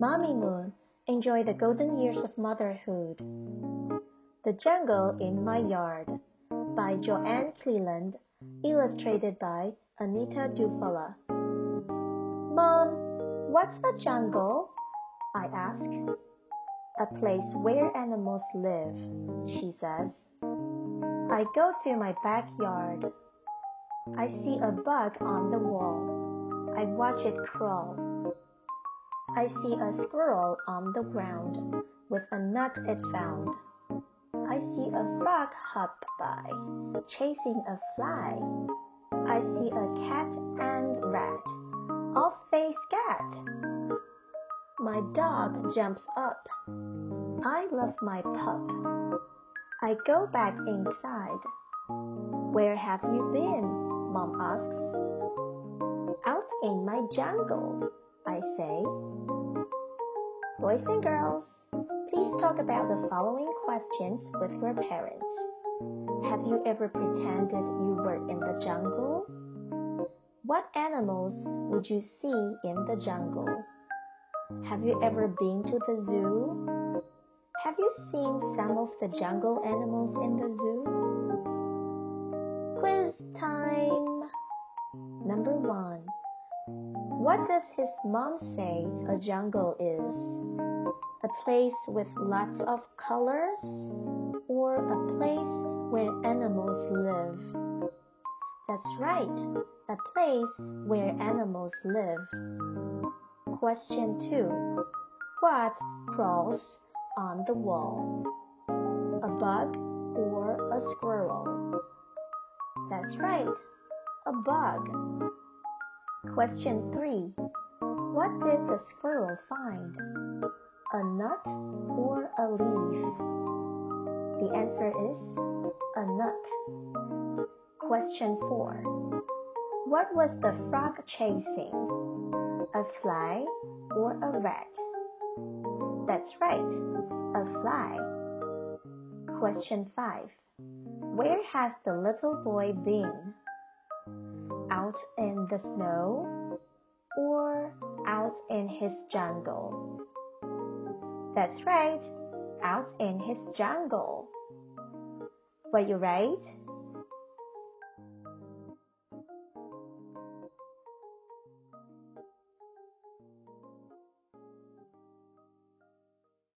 Mommy Moon enjoy the golden years of motherhood. The Jungle in My Yard by Joann Cleland, illustrated by Anita Dufala. Mom, what's a jungle? I ask. A place where animals live, she says. I go to my backyard. I see a bug on the wall. I watch it crawl. I see a squirrel on the ground with a nut it found. I see a frog hop by, chasing a fly. I see a cat and rat, off they scat. My dog jumps up. I love my pup. I go back inside. Where have you been? Mom asks. Out in my jungle, I say. Boys and girls, please talk about the following questions with your parents. Have you ever pretended you were in the jungle? What animals would you see in the jungle? Have you ever been to the zoo? Have you seen some of the jungle animals in the zoo? Quiz time! Number one. What does his mom say a jungle is? A place with lots of colors or a place where animals live? That's right, a place where animals live. Question 2. What crawls on the wall? A bug or a squirrel? That's right, a bug. Question 3. What did the squirrel find? A nut or a leaf? The answer is a nut. Question 4. What was the frog chasing? A fly or a rat? That's right, a fly. Question 5. Where has the little boy been? Out in the snow or out in his jungle? That's right, out in his jungle. Were you right?